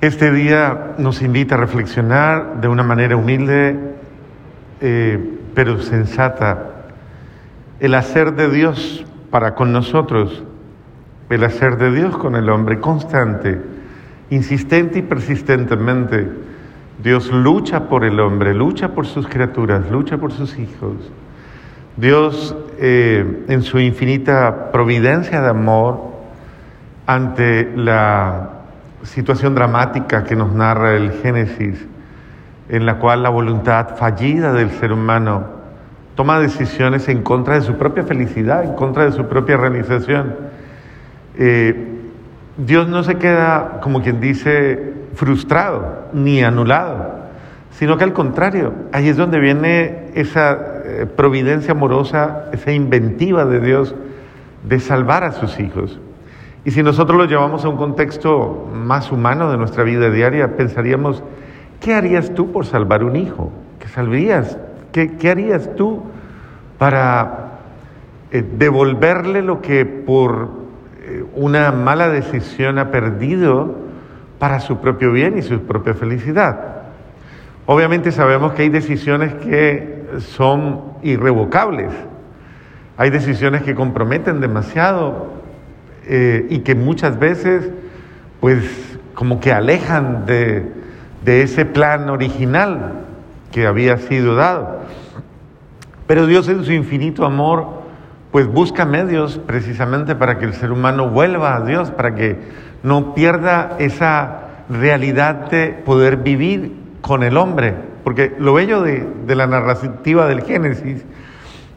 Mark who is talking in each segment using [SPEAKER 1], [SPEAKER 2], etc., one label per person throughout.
[SPEAKER 1] Este día nos invita a reflexionar de una manera humilde, eh, pero sensata, el hacer de Dios para con nosotros, el hacer de Dios con el hombre, constante, insistente y persistentemente. Dios lucha por el hombre, lucha por sus criaturas, lucha por sus hijos. Dios, eh, en su infinita providencia de amor, ante la situación dramática que nos narra el Génesis, en la cual la voluntad fallida del ser humano toma decisiones en contra de su propia felicidad, en contra de su propia realización. Eh, Dios no se queda, como quien dice, frustrado ni anulado, sino que al contrario, ahí es donde viene esa eh, providencia amorosa, esa inventiva de Dios de salvar a sus hijos. Y si nosotros lo llevamos a un contexto más humano de nuestra vida diaria, pensaríamos, ¿qué harías tú por salvar un hijo? ¿Qué salvarías? ¿Qué, harías tú para eh, devolverle lo que por eh, una mala decisión ha perdido para su propio bien y su propia felicidad? Obviamente sabemos que hay decisiones que son irrevocables, hay decisiones que comprometen demasiado eh, y que muchas veces pues como que alejan de, de ese plan original que había sido dado. Pero Dios en su infinito amor pues busca medios precisamente para que el ser humano vuelva a Dios, para que no pierda esa realidad de poder vivir con el hombre. Porque lo bello de, de la narrativa del Génesis,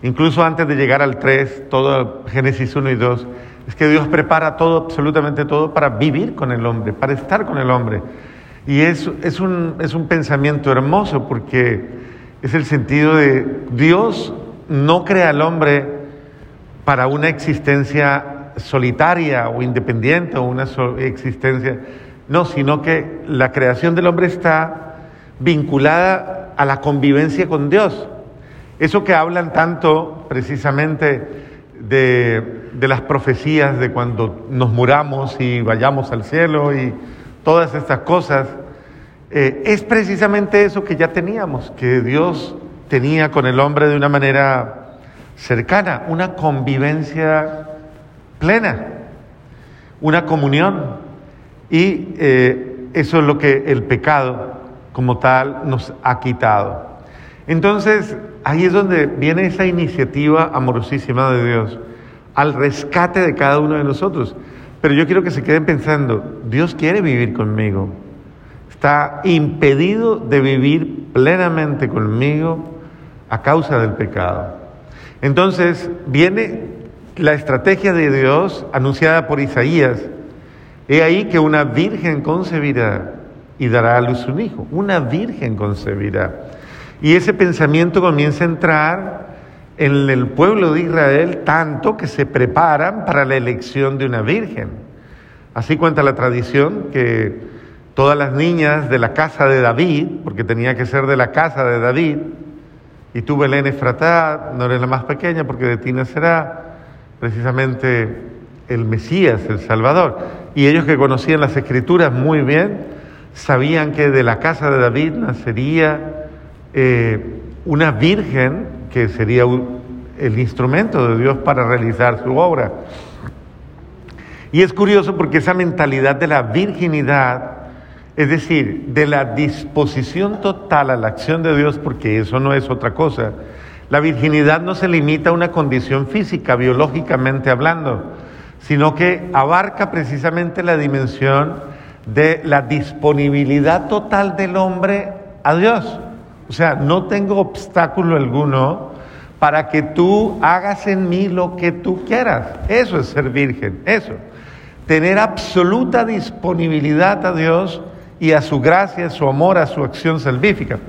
[SPEAKER 1] incluso antes de llegar al 3, todo Génesis 1 y 2, es que Dios prepara todo, absolutamente todo, para vivir con el hombre, para estar con el hombre. Y es, es, un, pensamiento hermoso porque es el sentido de Dios no crea al hombre para una existencia solitaria o independiente o una existencia, no, sino que la creación del hombre está vinculada a la convivencia con Dios. Eso que hablan tanto precisamente de de las profecías de cuando nos muramos y vayamos al cielo y todas estas cosas, eh, es precisamente eso que ya teníamos, que Dios tenía con el hombre de una manera cercana, una convivencia plena, una comunión. Y eh, eso es lo que el pecado como tal nos ha quitado. Entonces, ahí es donde viene esa iniciativa amorosísima de Dios al rescate de cada uno de nosotros. Pero yo quiero que se queden pensando, Dios quiere vivir conmigo. Está impedido de vivir plenamente conmigo a causa del pecado. Entonces viene la estrategia de Dios anunciada por Isaías. He ahí que una virgen concebirá y dará a luz un hijo. Una virgen concebirá. Y ese pensamiento comienza a entrar en el pueblo de Israel tanto que se preparan para la elección de una virgen. Así cuenta la tradición que todas las niñas de la casa de David, porque tenía que ser de la casa de David, y tú Belén Efratá, no eres la más pequeña porque de ti nacerá precisamente el Mesías, el Salvador. Y ellos que conocían las escrituras muy bien, sabían que de la casa de David nacería eh, una virgen que sería el instrumento de Dios para realizar su obra. Y es curioso porque esa mentalidad de la virginidad, es decir, de la disposición total a la acción de Dios, porque eso no es otra cosa, la virginidad no se limita a una condición física, biológicamente hablando, sino que abarca precisamente la dimensión de la disponibilidad total del hombre a Dios. O sea, no tengo obstáculo alguno para que tú hagas en mí lo que tú quieras. Eso es ser virgen, eso. Tener absoluta disponibilidad a Dios y a su gracia, a su amor, a su acción salvífica.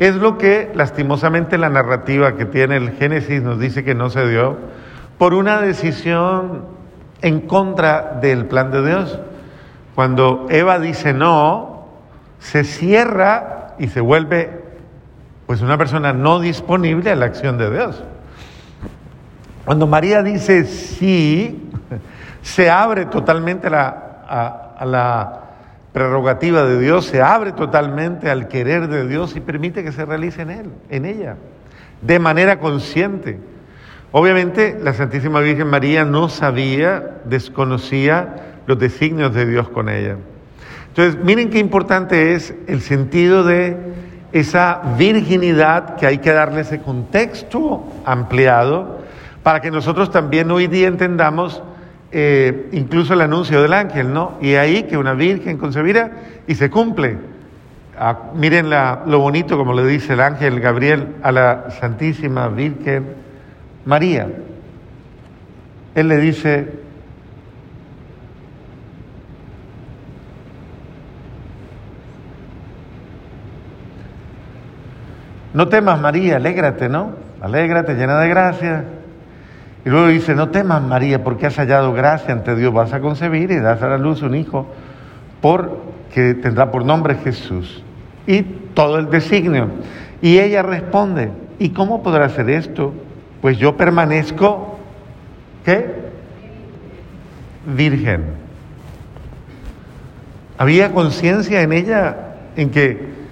[SPEAKER 1] Es lo que lastimosamente la narrativa que tiene el Génesis nos dice que no se dio por una decisión en contra del plan de Dios. Cuando Eva dice no, se cierra y se vuelve pues una persona no disponible a la acción de Dios. Cuando María dice sí, se abre totalmente a, la prerrogativa de Dios, se abre totalmente al querer de Dios y permite que se realice en él, en ella, de manera consciente. Obviamente la Santísima Virgen María no sabía, desconocía los designios de Dios con ella. Entonces, miren qué importante es el sentido de esa virginidad que hay que darle ese contexto ampliado para que nosotros también hoy día entendamos eh, incluso el anuncio del ángel, ¿no? Y ahí que una virgen concebirá y se cumple. Ah, miren lo bonito como le dice el ángel Gabriel a la Santísima Virgen María. Él le dice, no temas María, alégrate, ¿no? Alégrate, llena de gracia. Y luego dice, no temas María, porque has hallado gracia ante Dios, vas a concebir y das a la luz un hijo, porque tendrá por nombre Jesús. Y todo el designio. Y ella responde, ¿y cómo podrá hacer esto? Pues yo permanezco, ¿qué? Virgen. Había conciencia en ella en que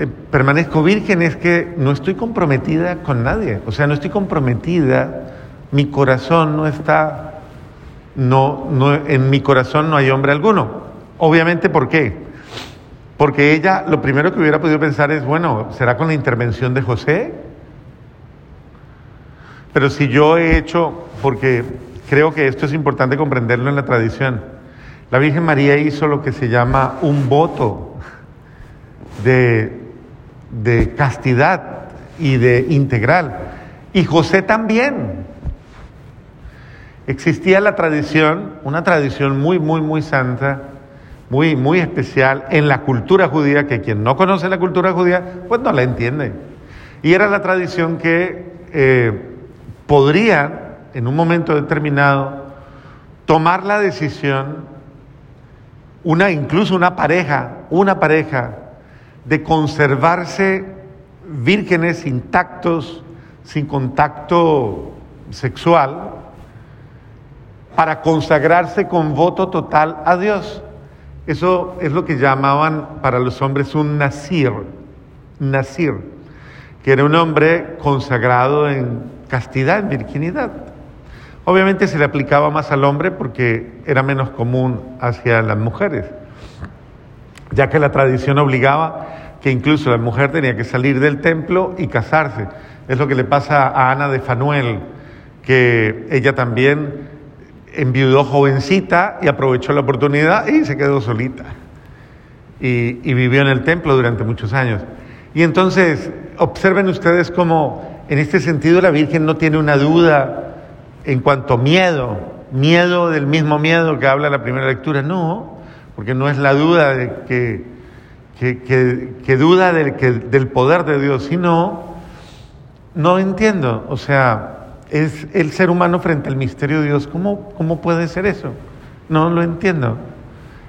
[SPEAKER 1] eh, permanezco virgen es que no estoy comprometida con nadie, o sea, no estoy comprometida, mi corazón no está, no, no, en mi corazón no hay hombre alguno. Obviamente, ¿por qué? Porque ella lo primero que hubiera podido pensar es, bueno, ¿será con la intervención de José? Pero si yo he hecho, porque creo que esto es importante comprenderlo en la tradición, la Virgen María hizo lo que se llama un voto de, de castidad y de integral. Y José también. Existía la tradición, una tradición muy, muy, muy santa, muy, muy especial en la cultura judía, que quien no conoce la cultura judía, pues no la entiende. Y era la tradición que eh, podría, en un momento determinado, tomar la decisión, una, incluso una pareja, una pareja, de conservarse vírgenes intactos, sin contacto sexual, para consagrarse con voto total a Dios. Eso es lo que llamaban para los hombres un nazir, nazir, que era un hombre consagrado en castidad, en virginidad. Obviamente se le aplicaba más al hombre porque era menos común hacia las mujeres, ya que la tradición obligaba que incluso la mujer tenía que salir del templo y casarse. Es lo que le pasa a Ana de Fanuel, que ella también enviudó jovencita y aprovechó la oportunidad y se quedó solita. Y, vivió en el templo durante muchos años. Y entonces, observen ustedes cómo en este sentido la Virgen no tiene una duda en cuanto a miedo, miedo del mismo miedo que habla la primera lectura, no, porque no es la duda de que que, duda del, que, del poder de Dios, sino, no entiendo, o sea, es el ser humano frente al misterio de Dios, ¿cómo, cómo puede ser eso? No lo entiendo.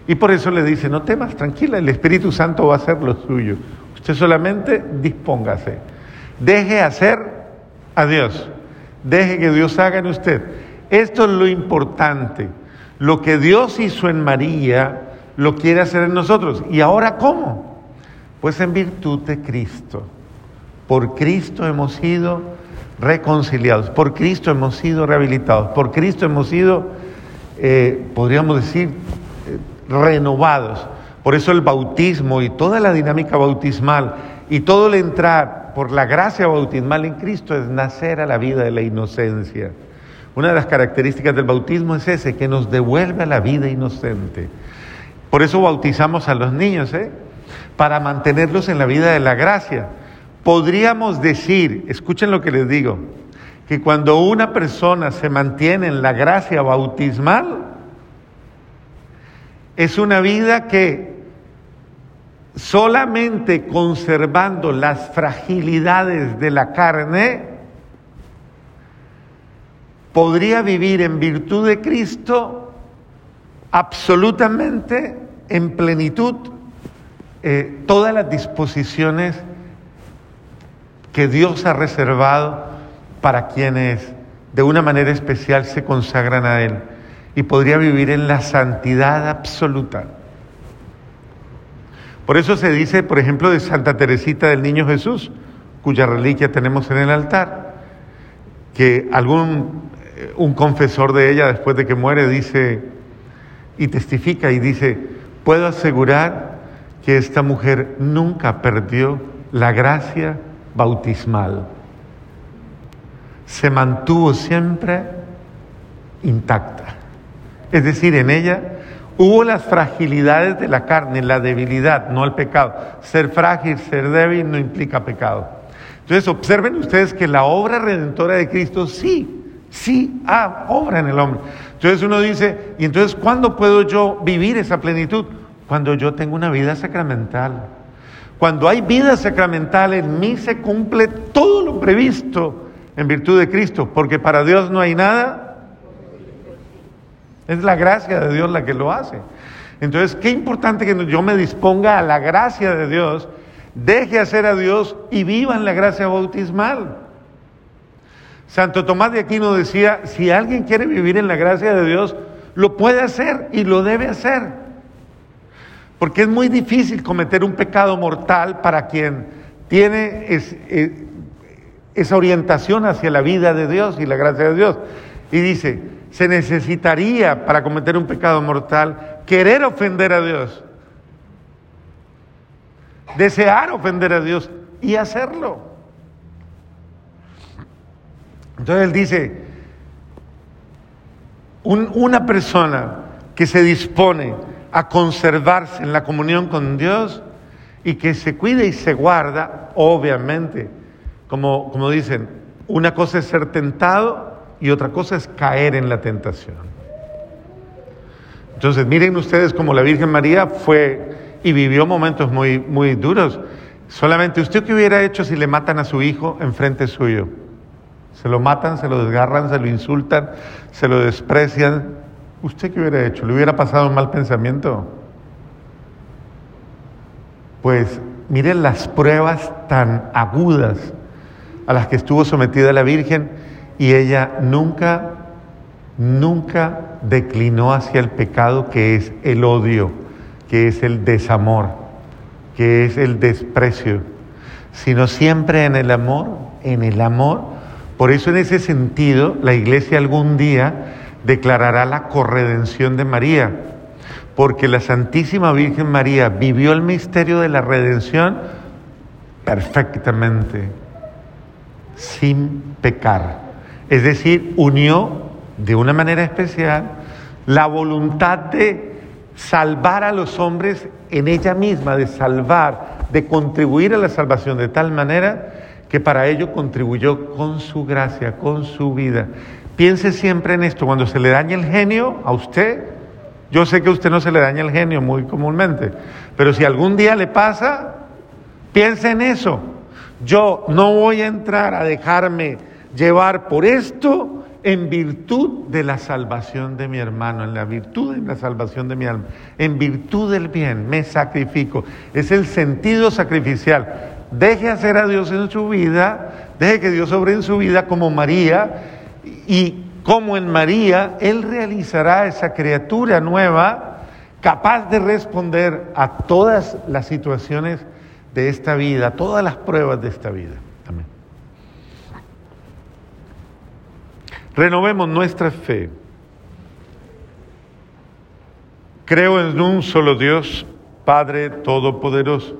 [SPEAKER 1] Y por eso le dice, no temas, tranquila, el Espíritu Santo va a hacer lo suyo. Usted solamente dispóngase. Deje hacer a Dios. Deje que Dios haga en usted. Esto es lo importante. Lo que Dios hizo en María, lo quiere hacer en nosotros. ¿Y ahora cómo? Pues en virtud de Cristo. Por Cristo hemos sido reconciliados, por Cristo hemos sido rehabilitados, por Cristo hemos sido, eh, podríamos decir, eh, renovados. Por eso el bautismo y toda la dinámica bautismal y todo el entrar por la gracia bautismal en Cristo es nacer a la vida de la inocencia. Una de las características del bautismo es ese, que nos devuelve a la vida inocente. Por eso bautizamos a los niños, ¿eh? Para mantenerlos en la vida de la gracia. Podríamos decir, escuchen lo que les digo, que cuando una persona se mantiene en la gracia bautismal, es una vida que solamente conservando las fragilidades de la carne, podría vivir en virtud de Cristo absolutamente en plenitud eh, todas las disposiciones que Dios ha reservado para quienes de una manera especial se consagran a Él. Y podría vivir en la santidad absoluta, Por eso se dice, por ejemplo, de Santa Teresita del Niño Jesús, cuya reliquia tenemos en el altar, que algún eh, un confesor de ella después de que muere dice y testifica y dice, puedo asegurar que esta mujer nunca perdió la gracia bautismal. Se mantuvo siempre intacta. Es decir, en ella hubo las fragilidades de la carne, la debilidad, no el pecado. Ser frágil, ser débil no implica pecado. Entonces observen ustedes que la obra redentora de Cristo sí, sí ah, obra en el hombre. Entonces uno dice, ¿y entonces cuándo puedo yo vivir esa plenitud? Cuando yo tengo una vida sacramental. Cuando hay vida sacramental en mí se cumple todo lo previsto en virtud de Cristo, porque para Dios no hay nada. Es la gracia de Dios la que lo hace. Entonces, qué importante que yo me disponga a la gracia de Dios, deje hacer a Dios y viva en la gracia bautismal. Santo Tomás de Aquino decía, si alguien quiere vivir en la gracia de Dios, lo puede hacer y lo debe hacer. Porque es muy difícil cometer un pecado mortal para quien tiene eh, esa orientación hacia la vida de Dios y la gracia de Dios. Y dice, se necesitaría para cometer un pecado mortal querer ofender a Dios, desear ofender a Dios y hacerlo. Entonces él dice, una persona que se dispone a conservarse en la comunión con Dios y que se cuide y se guarda, obviamente, como, como dicen, una cosa es ser tentado y otra cosa es caer en la tentación. Entonces, miren ustedes como la Virgen María fue y vivió momentos muy, muy duros. Solamente usted qué hubiera hecho si le matan a su hijo enfrente suyo. Se lo matan, se lo desgarran, se lo insultan, se lo desprecian, ¿Usted qué hubiera hecho? ¿Le hubiera pasado un mal pensamiento? Pues miren las pruebas tan agudas a las que estuvo sometida la Virgen y ella nunca, nunca declinó hacia el pecado que es el odio, que es el desamor, que es el desprecio, sino siempre en el amor, en el amor. Por eso en ese sentido la iglesia algún día declarará la corredención de María, porque la Santísima Virgen María vivió el misterio de la redención perfectamente, sin pecar. Es decir, unió de una manera especial la voluntad de salvar a los hombres en ella misma, de salvar, de contribuir a la salvación de tal manera que para ello contribuyó con su gracia, con su vida. Piense siempre en esto, cuando se le daña el genio a usted, yo sé que a usted no se le daña el genio muy comúnmente, pero si algún día le pasa, piense en eso. Yo no voy a entrar a dejarme llevar por esto en virtud de la salvación de mi hermano, en la virtud de la salvación de mi alma, en virtud del bien, me sacrifico. Es el sentido sacrificial. Deje hacer a Dios en su vida, deje que Dios sobre en su vida como María y como en María, Él realizará esa criatura nueva capaz de responder a todas las situaciones de esta vida, a todas las pruebas de esta vida. Amén. Renovemos nuestra fe. Creo en un solo Dios, Padre Todopoderoso